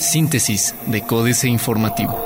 Síntesis de Códice Informativo.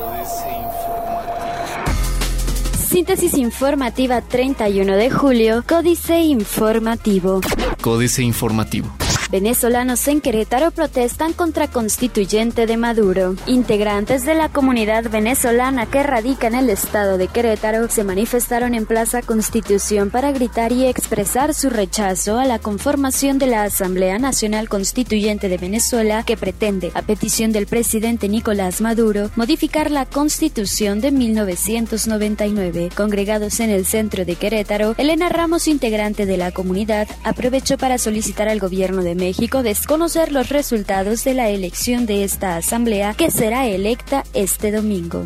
Síntesis informativa 31 de julio, Códice Informativo. Códice Informativo. Venezolanos en Querétaro protestan contra constituyente de Maduro. Integrantes de la comunidad venezolana que radica en el estado de Querétaro se manifestaron en Plaza Constitución para gritar y expresar su rechazo a la conformación de la Asamblea Nacional Constituyente de Venezuela que pretende, a petición del presidente Nicolás Maduro, modificar la constitución de 1999. Congregados en el centro de Querétaro, Elena Ramos, integrante de la comunidad, aprovechó para solicitar al gobierno de México desconocer los resultados de la elección de esta asamblea que será electa este domingo.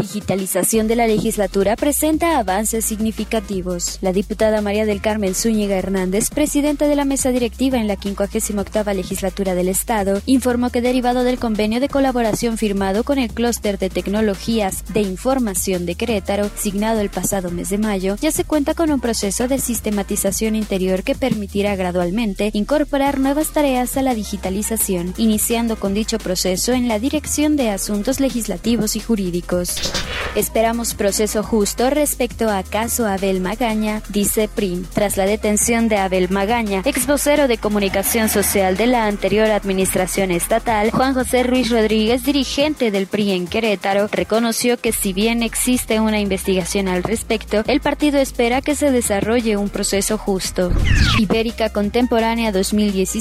Digitalización de la legislatura presenta avances significativos. La diputada María del Carmen Zúñiga Hernández, presidenta de la mesa directiva en la 58 legislatura del Estado, informó que derivado del convenio de colaboración firmado con el clúster de tecnologías de información de Querétaro, signado el pasado mes de mayo, ya se cuenta con un proceso de sistematización interior que permitirá gradualmente incorporar nuevas tareas a la digitalización, iniciando con dicho proceso en la Dirección de Asuntos Legislativos y Jurídicos. Esperamos proceso justo respecto a caso Abel Magaña, dice PRIM. Tras la detención de Abel Magaña, ex vocero de comunicación social de la anterior administración estatal, Juan José Ruiz Rodríguez, dirigente del PRI en Querétaro, reconoció que si bien existe una investigación al respecto, el partido espera que se desarrolle un proceso justo. Ibérica Contemporánea 2017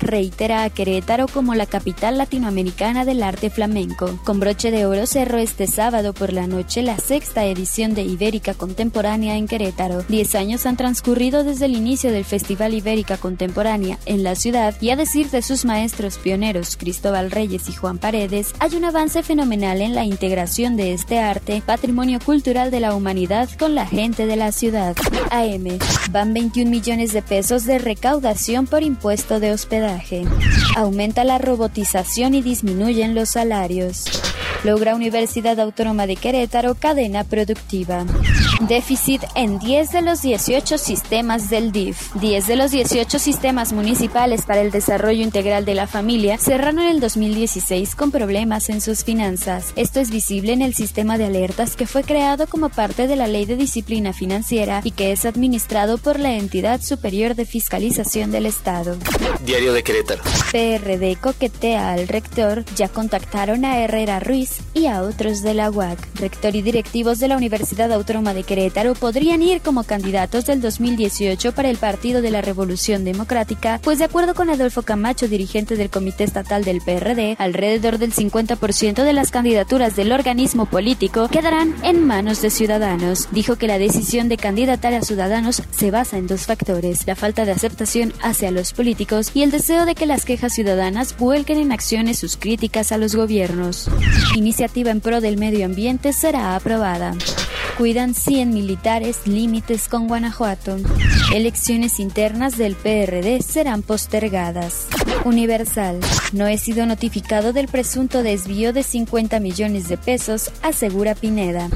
reitera a Querétaro como la capital latinoamericana del arte flamenco. Con broche de oro cerró este sábado por la noche la sexta edición de Ibérica Contemporánea en Querétaro. Diez años han transcurrido desde el inicio del Festival Ibérica Contemporánea en la ciudad y a decir de sus maestros pioneros Cristóbal Reyes y Juan Paredes, hay un avance fenomenal en la integración de este arte, patrimonio cultural de la humanidad, con la gente de la ciudad. AM. Van 21 millones de pesos de recaudación por de hospedaje. Aumenta la robotización y disminuyen los salarios. Logra Universidad Autónoma de Querétaro cadena productiva. Déficit en 10 de los 18 sistemas del DIF. 10 de los 18 sistemas municipales para el desarrollo integral de la familia cerraron en el 2016 con problemas en sus finanzas. Esto es visible en el sistema de alertas que fue creado como parte de la Ley de Disciplina Financiera y que es administrado por la entidad superior de fiscalización del Estado. Diario de Querétaro. PRD coquetea al rector, ya contactaron a Herrera Ruiz y a otros de la UAC. Rector y directivos de la Universidad Autónoma de Querétaro podrían ir como candidatos del 2018 para el Partido de la Revolución Democrática, pues de acuerdo con Adolfo Camacho, dirigente del Comité Estatal del PRD, alrededor del 50% de las candidaturas del organismo político quedarán en manos de ciudadanos. Dijo que la decisión de candidatar a ciudadanos se basa en dos factores, la falta de aceptación hacia los políticos y el deseo de que las quejas ciudadanas vuelquen en acciones sus críticas a los gobiernos. Iniciativa en pro del medio ambiente será aprobada. Cuidan 100 militares límites con Guanajuato. Elecciones internas del PRD serán postergadas. Universal. No he sido notificado del presunto desvío de 50 millones de pesos, asegura Pineda.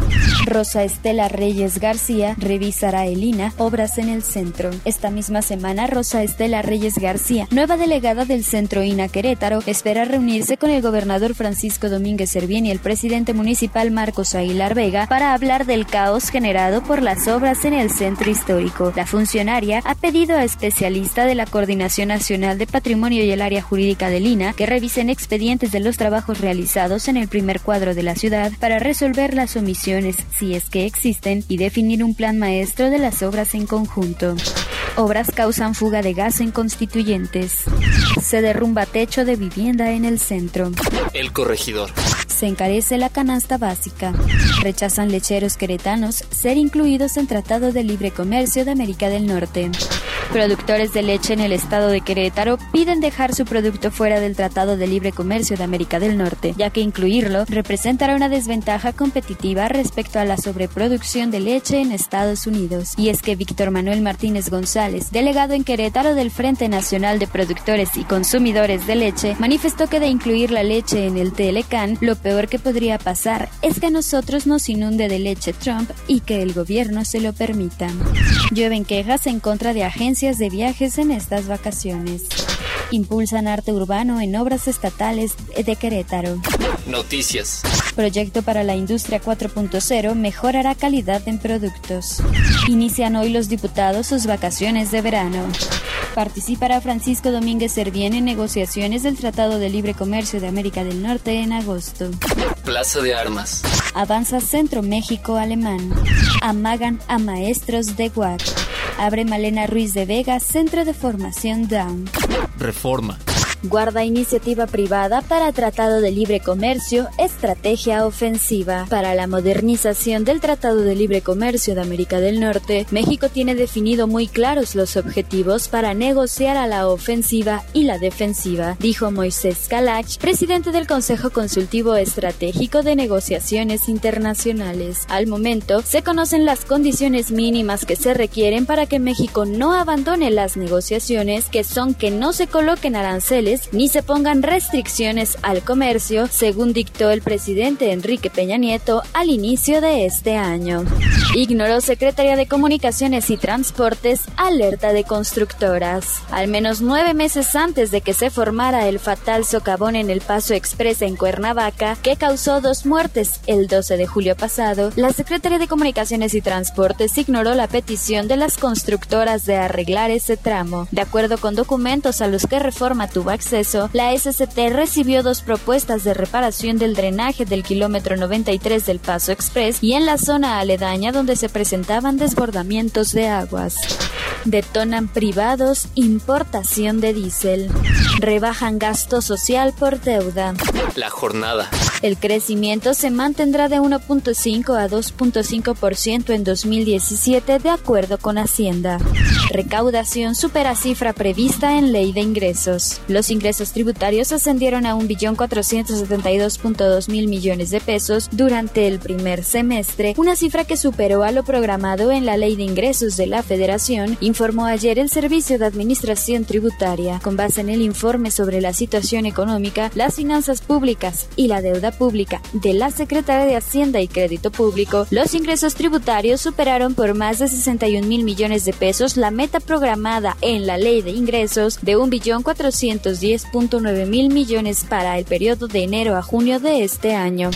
Rosa Estela Reyes García revisará Elina obras en el centro. Esta misma semana, Rosa Estela Reyes García, nueva delegada del Centro INA Querétaro, espera reunirse con el gobernador Francisco Domínguez Servién y el presidente municipal Marcos Aguilar Vega para hablar del caos generado por las obras en el centro histórico. La funcionaria ha pedido a especialistas de la Coordinación Nacional de Patrimonio y el área jurídica de Lina que revisen expedientes de los trabajos realizados en el primer cuadro de la ciudad para resolver las omisiones, si es que existen, y definir un plan maestro de las obras en conjunto. Obras causan fuga de gas en constituyentes. Se derrumba techo de vivienda en el centro. El corregidor. Se encarece la canasta básica. Rechazan lecheros queretanos ser incluidos en Tratado de Libre Comercio de América del Norte. Productores de leche en el estado de Querétaro piden dejar su producto fuera del Tratado de Libre Comercio de América del Norte, ya que incluirlo representará una desventaja competitiva respecto a la sobreproducción de leche en Estados Unidos. Y es que Víctor Manuel Martínez González, delegado en Querétaro del Frente Nacional de Productores y Consumidores de Leche, manifestó que de incluir la leche en el TLCAN, lo peor que podría pasar es que a nosotros nos inunde de leche Trump y que el gobierno se lo permita. Llueven quejas en contra de agencias de viajes en estas vacaciones. Impulsan arte urbano en obras estatales de Querétaro. Noticias. Proyecto para la industria 4.0 mejorará calidad en productos. Inician hoy los diputados sus vacaciones de verano. Participará Francisco Domínguez Servién en negociaciones del Tratado de Libre Comercio de América del Norte en agosto. Plaza de Armas. Avanza Centro México Alemán. Amagan a maestros de UAC. Abre Malena Ruiz de Vega Centro de Formación Down. Reforma guarda iniciativa privada para Tratado de Libre Comercio, estrategia ofensiva. Para la modernización del Tratado de Libre Comercio de América del Norte, México tiene definido muy claros los objetivos para negociar a la ofensiva y la defensiva, dijo Moisés Kalach, presidente del Consejo Consultivo Estratégico de Negociaciones Internacionales. Al momento, se conocen las condiciones mínimas que se requieren para que México no abandone las negociaciones, que son que no se coloquen aranceles ni se pongan restricciones al comercio, según dictó el presidente Enrique Peña Nieto al inicio de este año. Ignoró Secretaría de Comunicaciones y Transportes alerta de constructoras. Al menos nueve meses antes de que se formara el fatal socavón en el Paso Express en Cuernavaca, que causó dos muertes el 12 de julio pasado, la Secretaría de Comunicaciones y Transportes ignoró la petición de las constructoras de arreglar ese tramo. De acuerdo con documentos a los que Reforma tuvo acceso, la SCT recibió dos propuestas de reparación del drenaje del kilómetro 93 del Paso Express y en la zona aledaña donde se presentaban desbordamientos de aguas. Detonan privados importación de diésel. Rebajan gasto social por deuda. La jornada. El crecimiento se mantendrá de 1.5 a 2.5% en 2017 de acuerdo con Hacienda. Recaudación supera cifra prevista en ley de ingresos. Los ingresos tributarios ascendieron a 1.472.2 mil millones de pesos durante el primer semestre, una cifra que superó a lo programado en la ley de ingresos de la Federación, informó ayer el Servicio de Administración Tributaria. Con base en el informe sobre la situación económica, las finanzas públicas y la deuda pública de la Secretaría de Hacienda y Crédito Público, los ingresos tributarios superaron por más de 61 mil millones de pesos la meta programada en la ley de ingresos de 1.410.9 mil millones para el periodo de enero a junio de este año.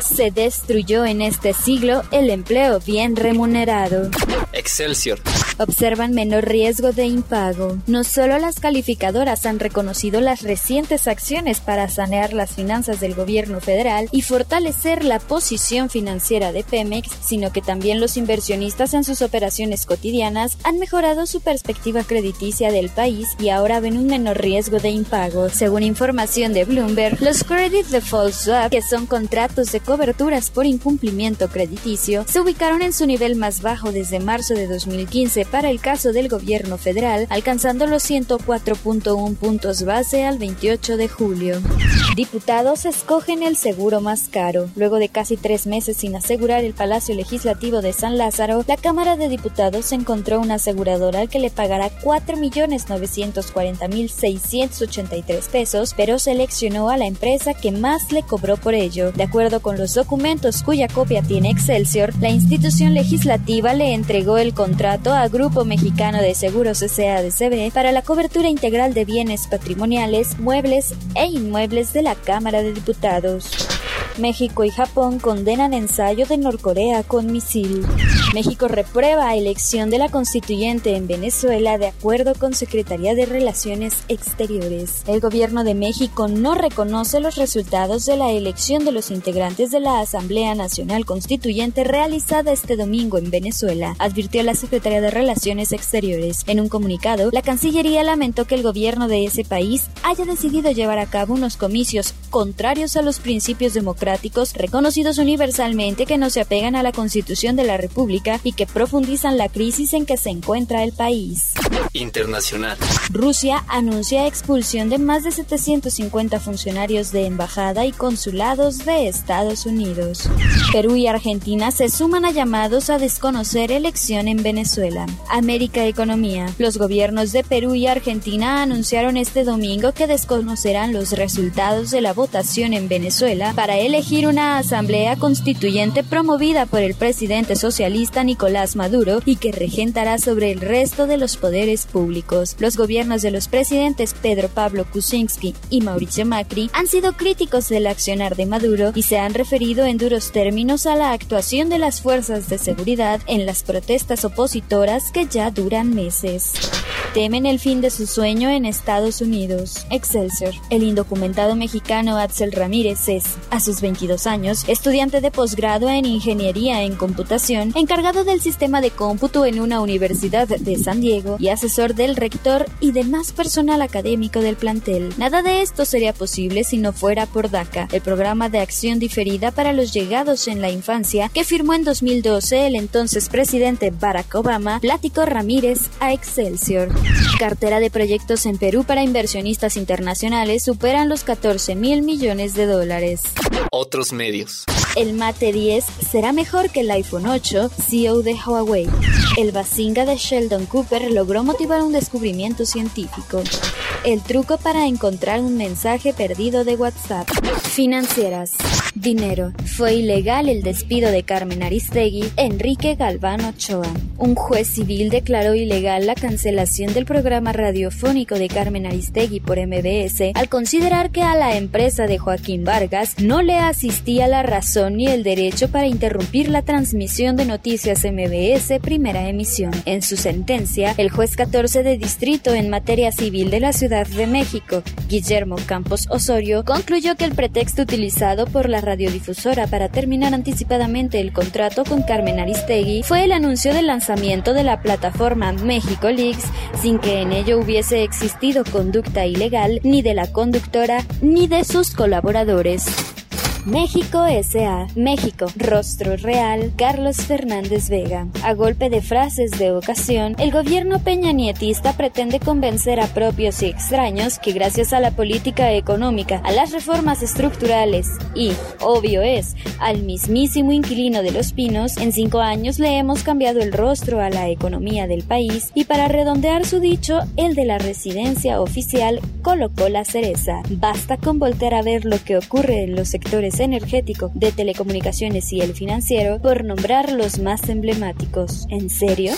Se destruyó en este siglo el empleo bien remunerado. Excelsior observan menor riesgo de impago. No solo las calificadoras han reconocido las recientes acciones para sanear las finanzas del gobierno federal y fortalecer la posición financiera de Pemex, sino que también los inversionistas en sus operaciones cotidianas han mejorado su perspectiva crediticia del país y ahora ven un menor riesgo de impago. Según información de Bloomberg, los Credit Default Swap, que son contratos de coberturas por incumplimiento crediticio, se ubicaron en su nivel más bajo desde marzo de 2015 para el caso del gobierno federal, alcanzando los 104.1 puntos base al 28 de julio. Diputados escogen el seguro más caro. Luego de casi tres meses sin asegurar el Palacio Legislativo de San Lázaro, la Cámara de Diputados encontró una aseguradora que le pagará 4.940.683 pesos, pero seleccionó a la empresa que más le cobró por ello. De acuerdo con los documentos cuya copia tiene Excelsior, la institución legislativa le entregó el contrato a Grupo Mexicano de Seguros SADCB para la cobertura integral de bienes patrimoniales, muebles e inmuebles de la Cámara de Diputados. México y Japón condenan ensayo de Norcorea con misil. México reprueba elección de la constituyente en Venezuela de acuerdo con Secretaría de Relaciones Exteriores. El gobierno de México no reconoce los resultados de la elección de los integrantes de la Asamblea Nacional Constituyente realizada este domingo en Venezuela, advirtió la Secretaría de Relaciones Exteriores. En un comunicado, la Cancillería lamentó que el gobierno de ese país haya decidido llevar a cabo unos comicios contrarios a los principios democráticos reconocidos universalmente que no se apegan a la Constitución de la República y que profundizan la crisis en que se encuentra el país. Internacional. Rusia anuncia expulsión de más de 750 funcionarios de embajada y consulados de Estados Unidos. Perú y Argentina se suman a llamados a desconocer elección en Venezuela. América Economía. Los gobiernos de Perú y Argentina anunciaron este domingo que desconocerán los resultados de la votación en Venezuela para elegir una asamblea constituyente promovida por el presidente socialista congresista Nicolás Maduro y que regentará sobre el resto de los poderes públicos. Los gobiernos de los presidentes Pedro Pablo Kuczynski y Mauricio Macri han sido críticos del accionar de Maduro y se han referido en duros términos a la actuación de las fuerzas de seguridad en las protestas opositoras que ya duran meses temen el fin de su sueño en Estados Unidos. Excelsior. El indocumentado mexicano Axel Ramírez es, a sus 22 años, estudiante de posgrado en Ingeniería en Computación, encargado del sistema de cómputo en una universidad de San Diego y asesor del rector y demás personal académico del plantel. Nada de esto sería posible si no fuera por DACA, el programa de acción diferida para los llegados en la infancia que firmó en 2012 el entonces presidente Barack Obama, Plático Ramírez a Excelsior. Cartera de proyectos en Perú para inversionistas internacionales superan los 14 mil millones de dólares. Otros medios. El Mate 10 será mejor que el iPhone 8, CEO de Huawei. El Bazinga de Sheldon Cooper logró motivar un descubrimiento científico. El truco para encontrar un mensaje perdido de WhatsApp. Financieras. Dinero. Fue ilegal el despido de Carmen Aristegui, Enrique Galván Ochoa. Un juez civil declaró ilegal la cancelación del programa radiofónico de Carmen Aristegui por MBS al considerar que a la empresa de Joaquín Vargas no le asistía la razón ni el derecho para interrumpir la transmisión de noticias MBS primera emisión. En su sentencia, el juez 14 de distrito en materia civil de la Ciudad de México, Guillermo Campos Osorio, concluyó que el pretexto utilizado por la radiodifusora para terminar anticipadamente el contrato con Carmen Aristegui fue el anuncio del lanzamiento de la plataforma México Leaks sin que en ello hubiese existido conducta ilegal ni de la conductora ni de sus colaboradores. México S.A. México, rostro real, Carlos Fernández Vega. A golpe de frases de ocasión, el gobierno peñanietista pretende convencer a propios y extraños que gracias a la política económica, a las reformas estructurales y, obvio es, al mismísimo inquilino de los pinos, en cinco años le hemos cambiado el rostro a la economía del país y para redondear su dicho, el de la residencia oficial colocó la cereza. Basta con voltear a ver lo que ocurre en los sectores energético, de telecomunicaciones y el financiero, por nombrar los más emblemáticos. ¿En serio?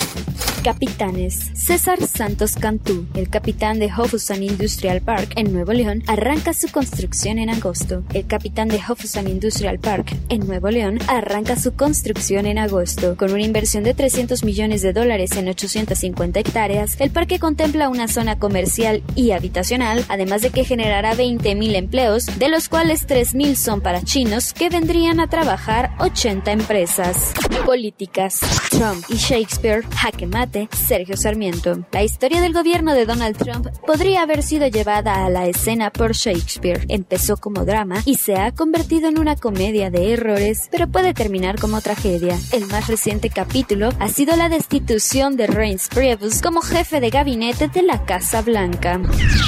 Capitanes. César Santos Cantú, el capitán de Hofusan Industrial Park en Nuevo León, arranca su construcción en agosto. El capitán de Hofusan Industrial Park en Nuevo León arranca su construcción en agosto. Con una inversión de 300 millones de dólares en 850 hectáreas, el parque contempla una zona comercial y habitacional, además de que generará 20.000 empleos, de los cuales 3.000 son para chinos que vendrían a trabajar 80 empresas. Políticas. Trump y Shakespeare, jaque mate, Sergio Sarmiento. La historia del gobierno de Donald Trump podría haber sido llevada a la escena por Shakespeare. Empezó como drama y se ha convertido en una comedia de errores, pero puede terminar como tragedia. El más reciente capítulo ha sido la destitución de Reince Priebus como jefe de gabinete de la Casa Blanca.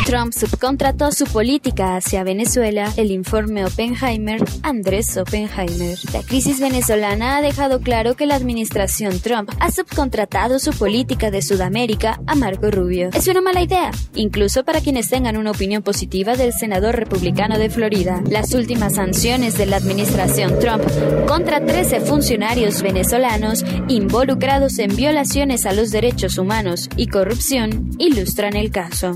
Trump subcontrató su política hacia Venezuela, el informe Oppenheimer Andrés Oppenheimer. La crisis venezolana ha dejado claro que la administración Trump ha subcontratado su política de Sudamérica a Marco Rubio. Es una mala idea, incluso para quienes tengan una opinión positiva del senador republicano de Florida. Las últimas sanciones de la administración Trump contra 13 funcionarios venezolanos involucrados en violaciones a los derechos humanos y corrupción ilustran el caso.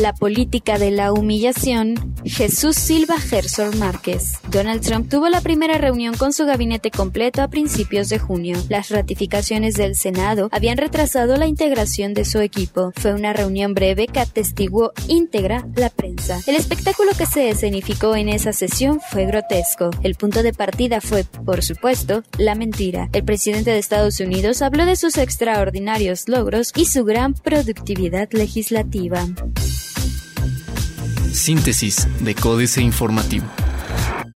La política de la humillación, Jesús Silva Gerson Márquez. Donald Trump tuvo la primera reunión con su gabinete completo a principios de junio. Las ratificaciones del Senado habían retrasado la integración de su equipo. Fue una reunión breve que atestiguó íntegra la prensa. El espectáculo que se escenificó en esa sesión fue grotesco. El punto de partida fue, por supuesto, la mentira. El presidente de Estados Unidos habló de sus extraordinarios logros y su gran productividad legislativa. Síntesis de Códice Informativo.